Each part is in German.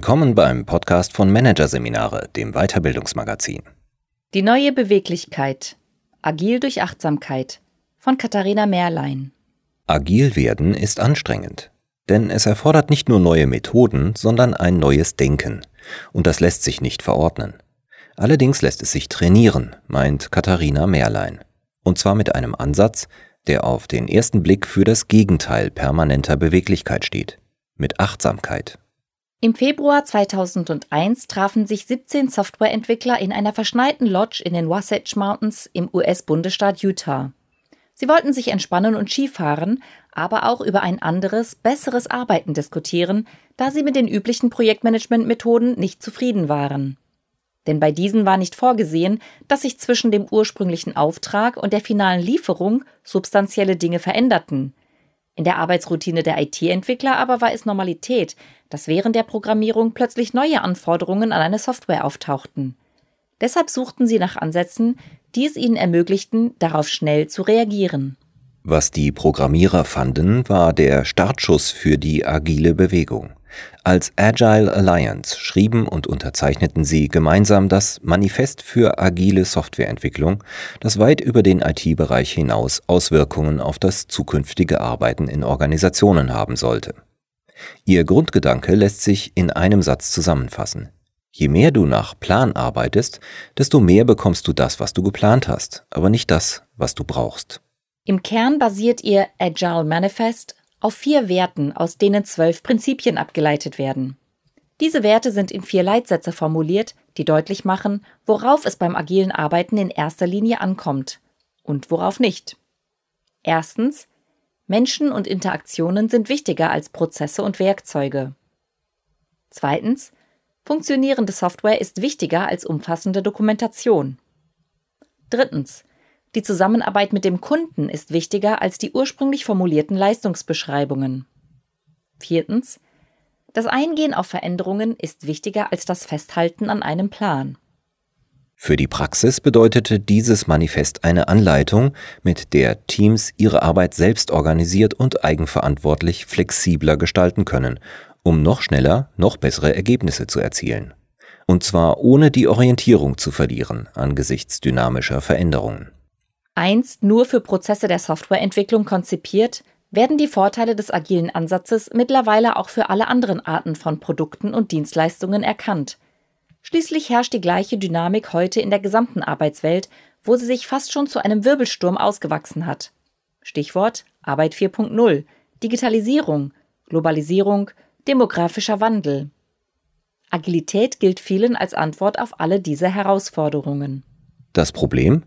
Willkommen beim Podcast von Managerseminare, dem Weiterbildungsmagazin. Die neue Beweglichkeit. Agil durch Achtsamkeit von Katharina Mehrlein. Agil werden ist anstrengend, denn es erfordert nicht nur neue Methoden, sondern ein neues Denken. Und das lässt sich nicht verordnen. Allerdings lässt es sich trainieren, meint Katharina Mehrlein. Und zwar mit einem Ansatz, der auf den ersten Blick für das Gegenteil permanenter Beweglichkeit steht, mit Achtsamkeit. Im Februar 2001 trafen sich 17 Softwareentwickler in einer verschneiten Lodge in den Wasatch Mountains im US-Bundesstaat Utah. Sie wollten sich entspannen und Skifahren, aber auch über ein anderes, besseres Arbeiten diskutieren, da sie mit den üblichen Projektmanagement-Methoden nicht zufrieden waren. Denn bei diesen war nicht vorgesehen, dass sich zwischen dem ursprünglichen Auftrag und der finalen Lieferung substanzielle Dinge veränderten. In der Arbeitsroutine der IT-Entwickler aber war es Normalität, dass während der Programmierung plötzlich neue Anforderungen an eine Software auftauchten. Deshalb suchten sie nach Ansätzen, die es ihnen ermöglichten, darauf schnell zu reagieren. Was die Programmierer fanden, war der Startschuss für die agile Bewegung. Als Agile Alliance schrieben und unterzeichneten sie gemeinsam das Manifest für agile Softwareentwicklung, das weit über den IT-Bereich hinaus Auswirkungen auf das zukünftige Arbeiten in Organisationen haben sollte. Ihr Grundgedanke lässt sich in einem Satz zusammenfassen. Je mehr du nach Plan arbeitest, desto mehr bekommst du das, was du geplant hast, aber nicht das, was du brauchst. Im Kern basiert ihr Agile Manifest auf vier Werten, aus denen zwölf Prinzipien abgeleitet werden. Diese Werte sind in vier Leitsätze formuliert, die deutlich machen, worauf es beim agilen Arbeiten in erster Linie ankommt und worauf nicht. Erstens, Menschen und Interaktionen sind wichtiger als Prozesse und Werkzeuge. Zweitens, funktionierende Software ist wichtiger als umfassende Dokumentation. Drittens, die Zusammenarbeit mit dem Kunden ist wichtiger als die ursprünglich formulierten Leistungsbeschreibungen. Viertens, das Eingehen auf Veränderungen ist wichtiger als das Festhalten an einem Plan. Für die Praxis bedeutete dieses Manifest eine Anleitung, mit der Teams ihre Arbeit selbst organisiert und eigenverantwortlich flexibler gestalten können, um noch schneller, noch bessere Ergebnisse zu erzielen. Und zwar ohne die Orientierung zu verlieren angesichts dynamischer Veränderungen. Einst nur für Prozesse der Softwareentwicklung konzipiert, werden die Vorteile des agilen Ansatzes mittlerweile auch für alle anderen Arten von Produkten und Dienstleistungen erkannt – Schließlich herrscht die gleiche Dynamik heute in der gesamten Arbeitswelt, wo sie sich fast schon zu einem Wirbelsturm ausgewachsen hat. Stichwort Arbeit 4.0, Digitalisierung, Globalisierung, demografischer Wandel. Agilität gilt vielen als Antwort auf alle diese Herausforderungen. Das Problem?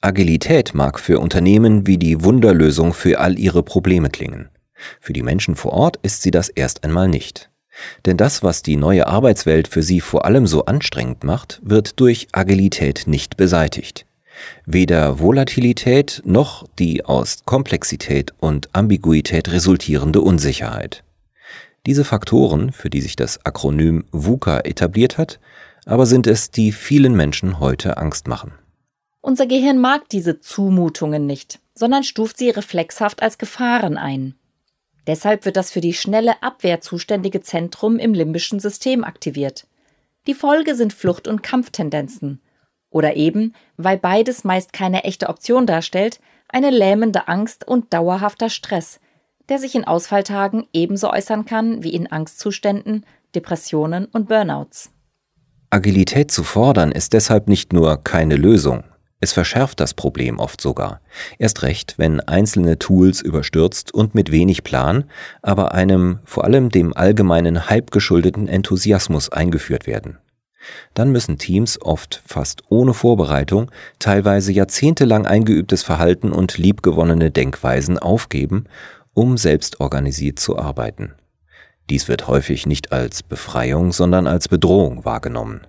Agilität mag für Unternehmen wie die Wunderlösung für all ihre Probleme klingen. Für die Menschen vor Ort ist sie das erst einmal nicht. Denn das, was die neue Arbeitswelt für sie vor allem so anstrengend macht, wird durch Agilität nicht beseitigt. Weder Volatilität noch die aus Komplexität und Ambiguität resultierende Unsicherheit. Diese Faktoren, für die sich das Akronym VUCA etabliert hat, aber sind es, die vielen Menschen heute Angst machen. Unser Gehirn mag diese Zumutungen nicht, sondern stuft sie reflexhaft als Gefahren ein. Deshalb wird das für die schnelle Abwehr zuständige Zentrum im limbischen System aktiviert. Die Folge sind Flucht- und Kampftendenzen. Oder eben, weil beides meist keine echte Option darstellt, eine lähmende Angst und dauerhafter Stress, der sich in Ausfalltagen ebenso äußern kann wie in Angstzuständen, Depressionen und Burnouts. Agilität zu fordern ist deshalb nicht nur keine Lösung, es verschärft das Problem oft sogar. Erst recht, wenn einzelne Tools überstürzt und mit wenig Plan, aber einem vor allem dem allgemeinen Hype geschuldeten Enthusiasmus eingeführt werden. Dann müssen Teams oft fast ohne Vorbereitung teilweise jahrzehntelang eingeübtes Verhalten und liebgewonnene Denkweisen aufgeben, um selbst organisiert zu arbeiten. Dies wird häufig nicht als Befreiung, sondern als Bedrohung wahrgenommen.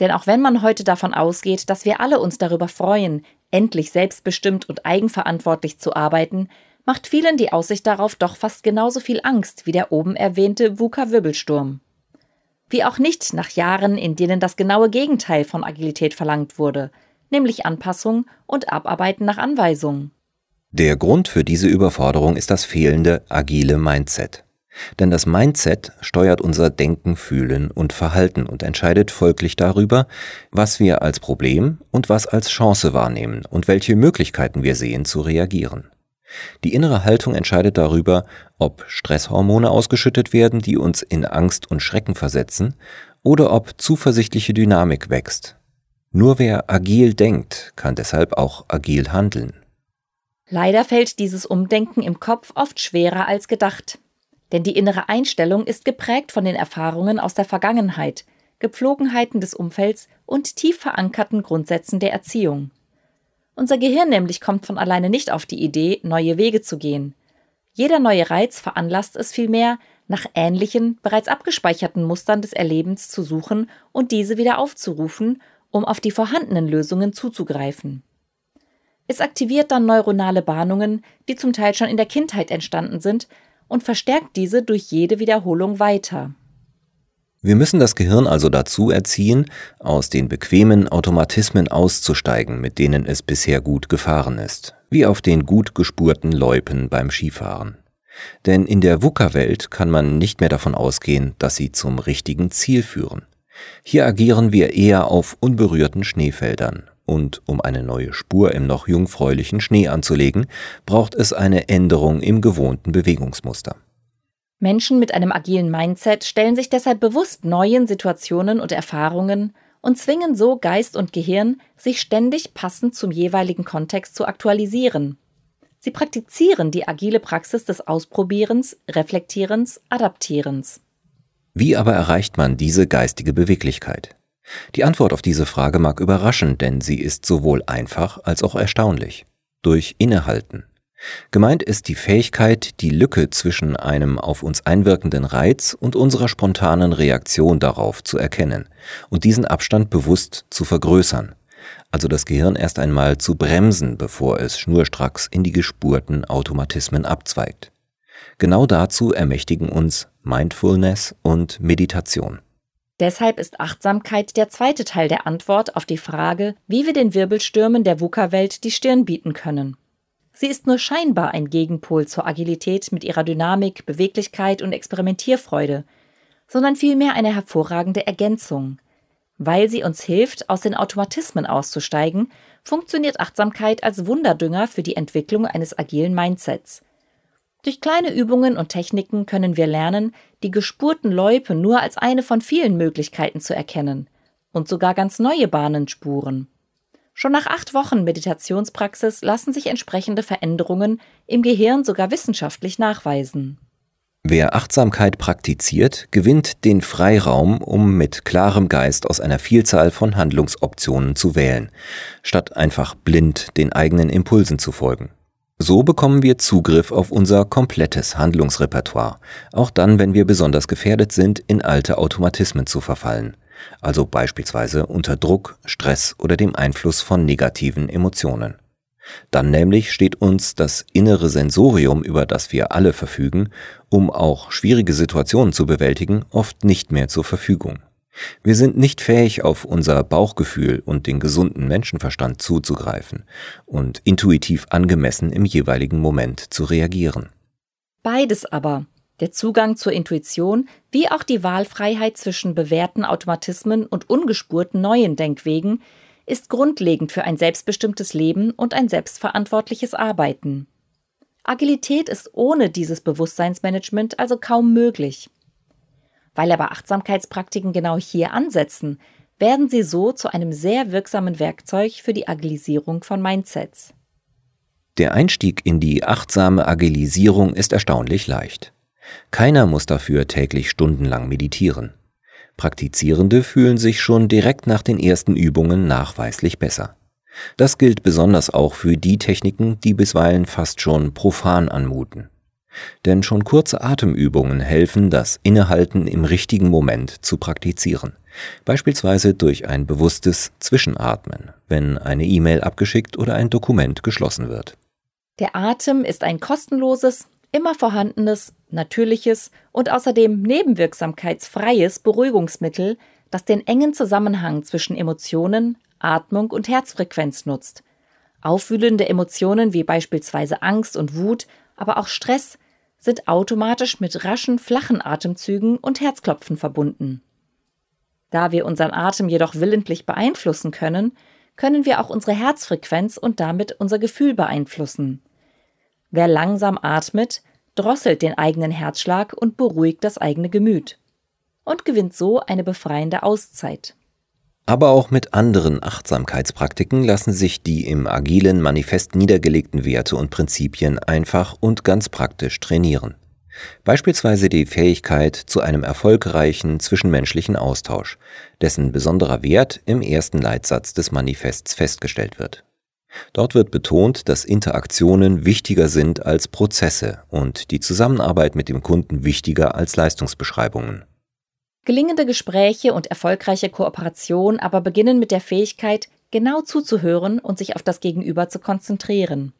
Denn auch wenn man heute davon ausgeht, dass wir alle uns darüber freuen, endlich selbstbestimmt und eigenverantwortlich zu arbeiten, macht vielen die Aussicht darauf doch fast genauso viel Angst wie der oben erwähnte VUCA-Wirbelsturm. Wie auch nicht nach Jahren, in denen das genaue Gegenteil von Agilität verlangt wurde, nämlich Anpassung und Abarbeiten nach Anweisungen. Der Grund für diese Überforderung ist das fehlende agile Mindset. Denn das Mindset steuert unser Denken, Fühlen und Verhalten und entscheidet folglich darüber, was wir als Problem und was als Chance wahrnehmen und welche Möglichkeiten wir sehen zu reagieren. Die innere Haltung entscheidet darüber, ob Stresshormone ausgeschüttet werden, die uns in Angst und Schrecken versetzen, oder ob zuversichtliche Dynamik wächst. Nur wer agil denkt, kann deshalb auch agil handeln. Leider fällt dieses Umdenken im Kopf oft schwerer als gedacht. Denn die innere Einstellung ist geprägt von den Erfahrungen aus der Vergangenheit, Gepflogenheiten des Umfelds und tief verankerten Grundsätzen der Erziehung. Unser Gehirn nämlich kommt von alleine nicht auf die Idee, neue Wege zu gehen. Jeder neue Reiz veranlasst es vielmehr, nach ähnlichen, bereits abgespeicherten Mustern des Erlebens zu suchen und diese wieder aufzurufen, um auf die vorhandenen Lösungen zuzugreifen. Es aktiviert dann neuronale Bahnungen, die zum Teil schon in der Kindheit entstanden sind, und verstärkt diese durch jede Wiederholung weiter. Wir müssen das Gehirn also dazu erziehen, aus den bequemen Automatismen auszusteigen, mit denen es bisher gut gefahren ist, wie auf den gut gespurten Loipen beim Skifahren. Denn in der VUCA-Welt kann man nicht mehr davon ausgehen, dass sie zum richtigen Ziel führen. Hier agieren wir eher auf unberührten Schneefeldern. Und um eine neue Spur im noch jungfräulichen Schnee anzulegen, braucht es eine Änderung im gewohnten Bewegungsmuster. Menschen mit einem agilen Mindset stellen sich deshalb bewusst neuen Situationen und Erfahrungen und zwingen so Geist und Gehirn, sich ständig passend zum jeweiligen Kontext zu aktualisieren. Sie praktizieren die agile Praxis des Ausprobierens, Reflektierens, Adaptierens. Wie aber erreicht man diese geistige Beweglichkeit? Die Antwort auf diese Frage mag überraschen, denn sie ist sowohl einfach als auch erstaunlich. Durch Innehalten. Gemeint ist die Fähigkeit, die Lücke zwischen einem auf uns einwirkenden Reiz und unserer spontanen Reaktion darauf zu erkennen und diesen Abstand bewusst zu vergrößern, also das Gehirn erst einmal zu bremsen, bevor es schnurstracks in die gespurten Automatismen abzweigt. Genau dazu ermächtigen uns Mindfulness und Meditation. Deshalb ist Achtsamkeit der zweite Teil der Antwort auf die Frage, wie wir den Wirbelstürmen der VUCA-Welt die Stirn bieten können. Sie ist nur scheinbar ein Gegenpol zur Agilität mit ihrer Dynamik, Beweglichkeit und Experimentierfreude, sondern vielmehr eine hervorragende Ergänzung. Weil sie uns hilft, aus den Automatismen auszusteigen, funktioniert Achtsamkeit als Wunderdünger für die Entwicklung eines agilen Mindsets. Durch kleine Übungen und Techniken können wir lernen, die gespurten Loipe nur als eine von vielen Möglichkeiten zu erkennen und sogar ganz neue Bahnen spuren. Schon nach acht Wochen Meditationspraxis lassen sich entsprechende Veränderungen im Gehirn sogar wissenschaftlich nachweisen. Wer Achtsamkeit praktiziert, gewinnt den Freiraum, um mit klarem Geist aus einer Vielzahl von Handlungsoptionen zu wählen, statt einfach blind den eigenen Impulsen zu folgen. So bekommen wir Zugriff auf unser komplettes Handlungsrepertoire, auch dann, wenn wir besonders gefährdet sind, in alte Automatismen zu verfallen also beispielsweise unter Druck, Stress oder dem Einfluss von negativen Emotionen. Dann nämlich steht uns das innere Sensorium, über das wir alle verfügen, um auch schwierige Situationen zu bewältigen, oft nicht mehr zur Verfügung. Wir sind nicht fähig, auf unser Bauchgefühl und den gesunden Menschenverstand zuzugreifen und intuitiv angemessen im jeweiligen Moment zu reagieren. Beides aber, der Zugang zur Intuition wie auch die Wahlfreiheit zwischen bewährten Automatismen und ungespurten neuen Denkwegen ist grundlegend für ein selbstbestimmtes Leben und ein selbstverantwortliches Arbeiten. Agilität ist ohne dieses Bewusstseinsmanagement also kaum möglich. Weil aber Achtsamkeitspraktiken genau hier ansetzen, werden sie so zu einem sehr wirksamen Werkzeug für die Agilisierung von Mindsets. Der Einstieg in die achtsame Agilisierung ist erstaunlich leicht. Keiner muss dafür täglich stundenlang meditieren. Praktizierende fühlen sich schon direkt nach den ersten Übungen nachweislich besser. Das gilt besonders auch für die Techniken, die bisweilen fast schon profan anmuten. Denn schon kurze Atemübungen helfen, das Innehalten im richtigen Moment zu praktizieren. Beispielsweise durch ein bewusstes Zwischenatmen, wenn eine E-Mail abgeschickt oder ein Dokument geschlossen wird. Der Atem ist ein kostenloses, immer vorhandenes, natürliches und außerdem nebenwirksamkeitsfreies Beruhigungsmittel, das den engen Zusammenhang zwischen Emotionen, Atmung und Herzfrequenz nutzt. Aufwühlende Emotionen wie beispielsweise Angst und Wut, aber auch Stress sind automatisch mit raschen, flachen Atemzügen und Herzklopfen verbunden. Da wir unseren Atem jedoch willentlich beeinflussen können, können wir auch unsere Herzfrequenz und damit unser Gefühl beeinflussen. Wer langsam atmet, drosselt den eigenen Herzschlag und beruhigt das eigene Gemüt und gewinnt so eine befreiende Auszeit. Aber auch mit anderen Achtsamkeitspraktiken lassen sich die im agilen Manifest niedergelegten Werte und Prinzipien einfach und ganz praktisch trainieren. Beispielsweise die Fähigkeit zu einem erfolgreichen zwischenmenschlichen Austausch, dessen besonderer Wert im ersten Leitsatz des Manifests festgestellt wird. Dort wird betont, dass Interaktionen wichtiger sind als Prozesse und die Zusammenarbeit mit dem Kunden wichtiger als Leistungsbeschreibungen. Gelingende Gespräche und erfolgreiche Kooperation aber beginnen mit der Fähigkeit, genau zuzuhören und sich auf das Gegenüber zu konzentrieren.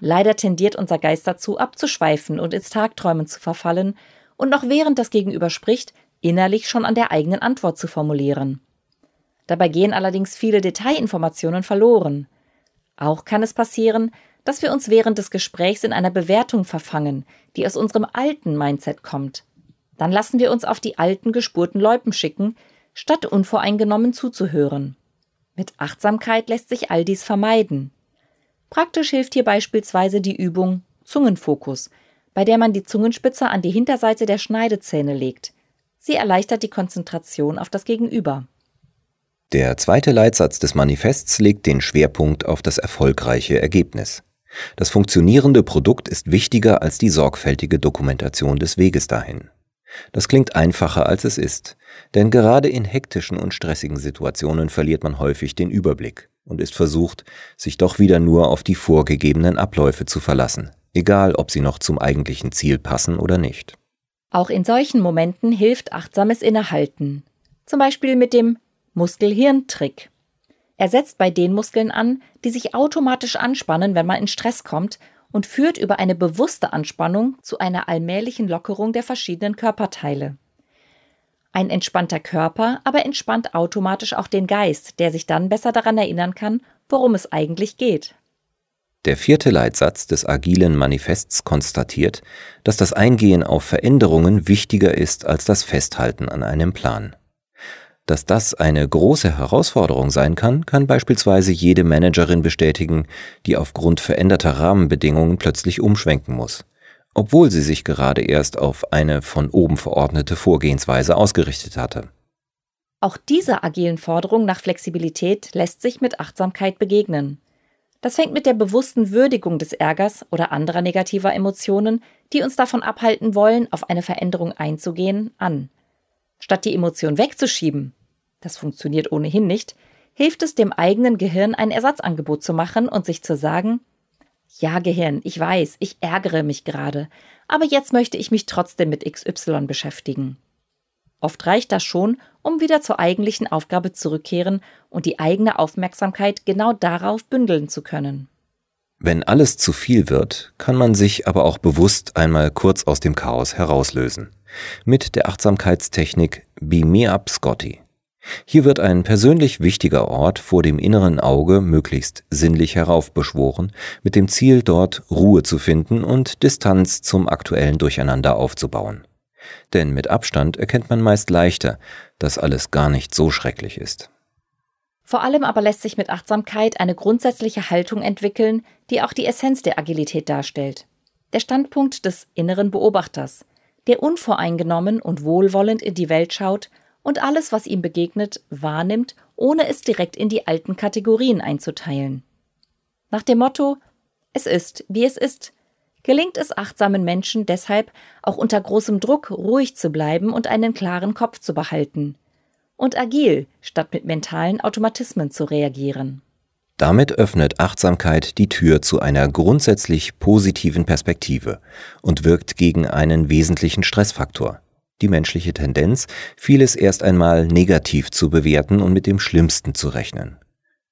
Leider tendiert unser Geist dazu, abzuschweifen und ins Tagträumen zu verfallen und noch während das Gegenüber spricht, innerlich schon an der eigenen Antwort zu formulieren. Dabei gehen allerdings viele Detailinformationen verloren. Auch kann es passieren, dass wir uns während des Gesprächs in einer Bewertung verfangen, die aus unserem alten Mindset kommt. Dann lassen wir uns auf die alten gespurten Loipen schicken, statt unvoreingenommen zuzuhören. Mit Achtsamkeit lässt sich all dies vermeiden. Praktisch hilft hier beispielsweise die Übung Zungenfokus, bei der man die Zungenspitze an die Hinterseite der Schneidezähne legt. Sie erleichtert die Konzentration auf das Gegenüber. Der zweite Leitsatz des Manifests legt den Schwerpunkt auf das erfolgreiche Ergebnis. Das funktionierende Produkt ist wichtiger als die sorgfältige Dokumentation des Weges dahin. Das klingt einfacher als es ist, denn gerade in hektischen und stressigen Situationen verliert man häufig den Überblick und ist versucht, sich doch wieder nur auf die vorgegebenen Abläufe zu verlassen, egal ob sie noch zum eigentlichen Ziel passen oder nicht. Auch in solchen Momenten hilft achtsames Innehalten, zum Beispiel mit dem Muskel-Hirn-Trick. Er setzt bei den Muskeln an, die sich automatisch anspannen, wenn man in Stress kommt und führt über eine bewusste Anspannung zu einer allmählichen Lockerung der verschiedenen Körperteile. Ein entspannter Körper aber entspannt automatisch auch den Geist, der sich dann besser daran erinnern kann, worum es eigentlich geht. Der vierte Leitsatz des agilen Manifests konstatiert, dass das Eingehen auf Veränderungen wichtiger ist als das Festhalten an einem Plan. Dass das eine große Herausforderung sein kann, kann beispielsweise jede Managerin bestätigen, die aufgrund veränderter Rahmenbedingungen plötzlich umschwenken muss obwohl sie sich gerade erst auf eine von oben verordnete Vorgehensweise ausgerichtet hatte. Auch dieser agilen Forderung nach Flexibilität lässt sich mit Achtsamkeit begegnen. Das fängt mit der bewussten Würdigung des Ärgers oder anderer negativer Emotionen, die uns davon abhalten wollen, auf eine Veränderung einzugehen, an. Statt die Emotion wegzuschieben, das funktioniert ohnehin nicht, hilft es dem eigenen Gehirn ein Ersatzangebot zu machen und sich zu sagen, ja, Gehirn, ich weiß, ich ärgere mich gerade, aber jetzt möchte ich mich trotzdem mit XY beschäftigen. Oft reicht das schon, um wieder zur eigentlichen Aufgabe zurückkehren und die eigene Aufmerksamkeit genau darauf bündeln zu können. Wenn alles zu viel wird, kann man sich aber auch bewusst einmal kurz aus dem Chaos herauslösen. Mit der Achtsamkeitstechnik Be Me Up Scotty. Hier wird ein persönlich wichtiger Ort vor dem inneren Auge möglichst sinnlich heraufbeschworen, mit dem Ziel, dort Ruhe zu finden und Distanz zum aktuellen Durcheinander aufzubauen. Denn mit Abstand erkennt man meist leichter, dass alles gar nicht so schrecklich ist. Vor allem aber lässt sich mit Achtsamkeit eine grundsätzliche Haltung entwickeln, die auch die Essenz der Agilität darstellt. Der Standpunkt des inneren Beobachters, der unvoreingenommen und wohlwollend in die Welt schaut und alles, was ihm begegnet, wahrnimmt, ohne es direkt in die alten Kategorien einzuteilen. Nach dem Motto Es ist, wie es ist, gelingt es achtsamen Menschen deshalb, auch unter großem Druck ruhig zu bleiben und einen klaren Kopf zu behalten. Und agil, statt mit mentalen Automatismen zu reagieren. Damit öffnet Achtsamkeit die Tür zu einer grundsätzlich positiven Perspektive und wirkt gegen einen wesentlichen Stressfaktor, die menschliche Tendenz, vieles erst einmal negativ zu bewerten und mit dem Schlimmsten zu rechnen.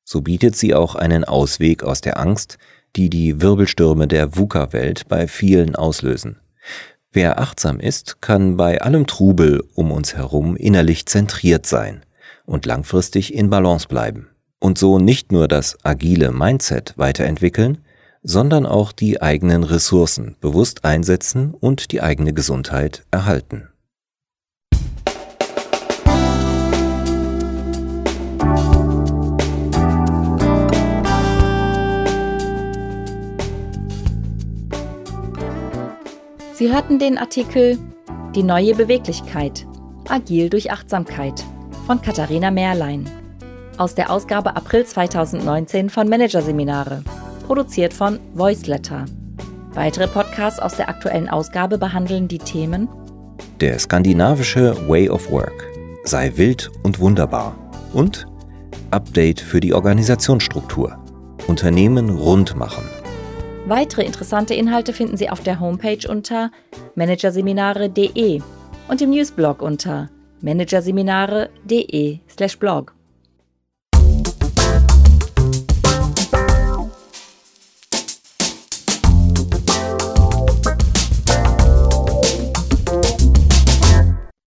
So bietet sie auch einen Ausweg aus der Angst, die die Wirbelstürme der VUCA-Welt bei vielen auslösen. Wer achtsam ist, kann bei allem Trubel um uns herum innerlich zentriert sein und langfristig in Balance bleiben und so nicht nur das agile Mindset weiterentwickeln, sondern auch die eigenen Ressourcen bewusst einsetzen und die eigene Gesundheit erhalten. Sie hörten den Artikel Die neue Beweglichkeit. Agil durch Achtsamkeit von Katharina Mehrlein. Aus der Ausgabe April 2019 von Managerseminare. Produziert von Voiceletter. Weitere Podcasts aus der aktuellen Ausgabe behandeln die Themen Der skandinavische Way of Work. Sei wild und wunderbar. Und Update für die Organisationsstruktur. Unternehmen rund machen. Weitere interessante Inhalte finden Sie auf der Homepage unter managerseminare.de und im Newsblog unter managerseminare.de/blog.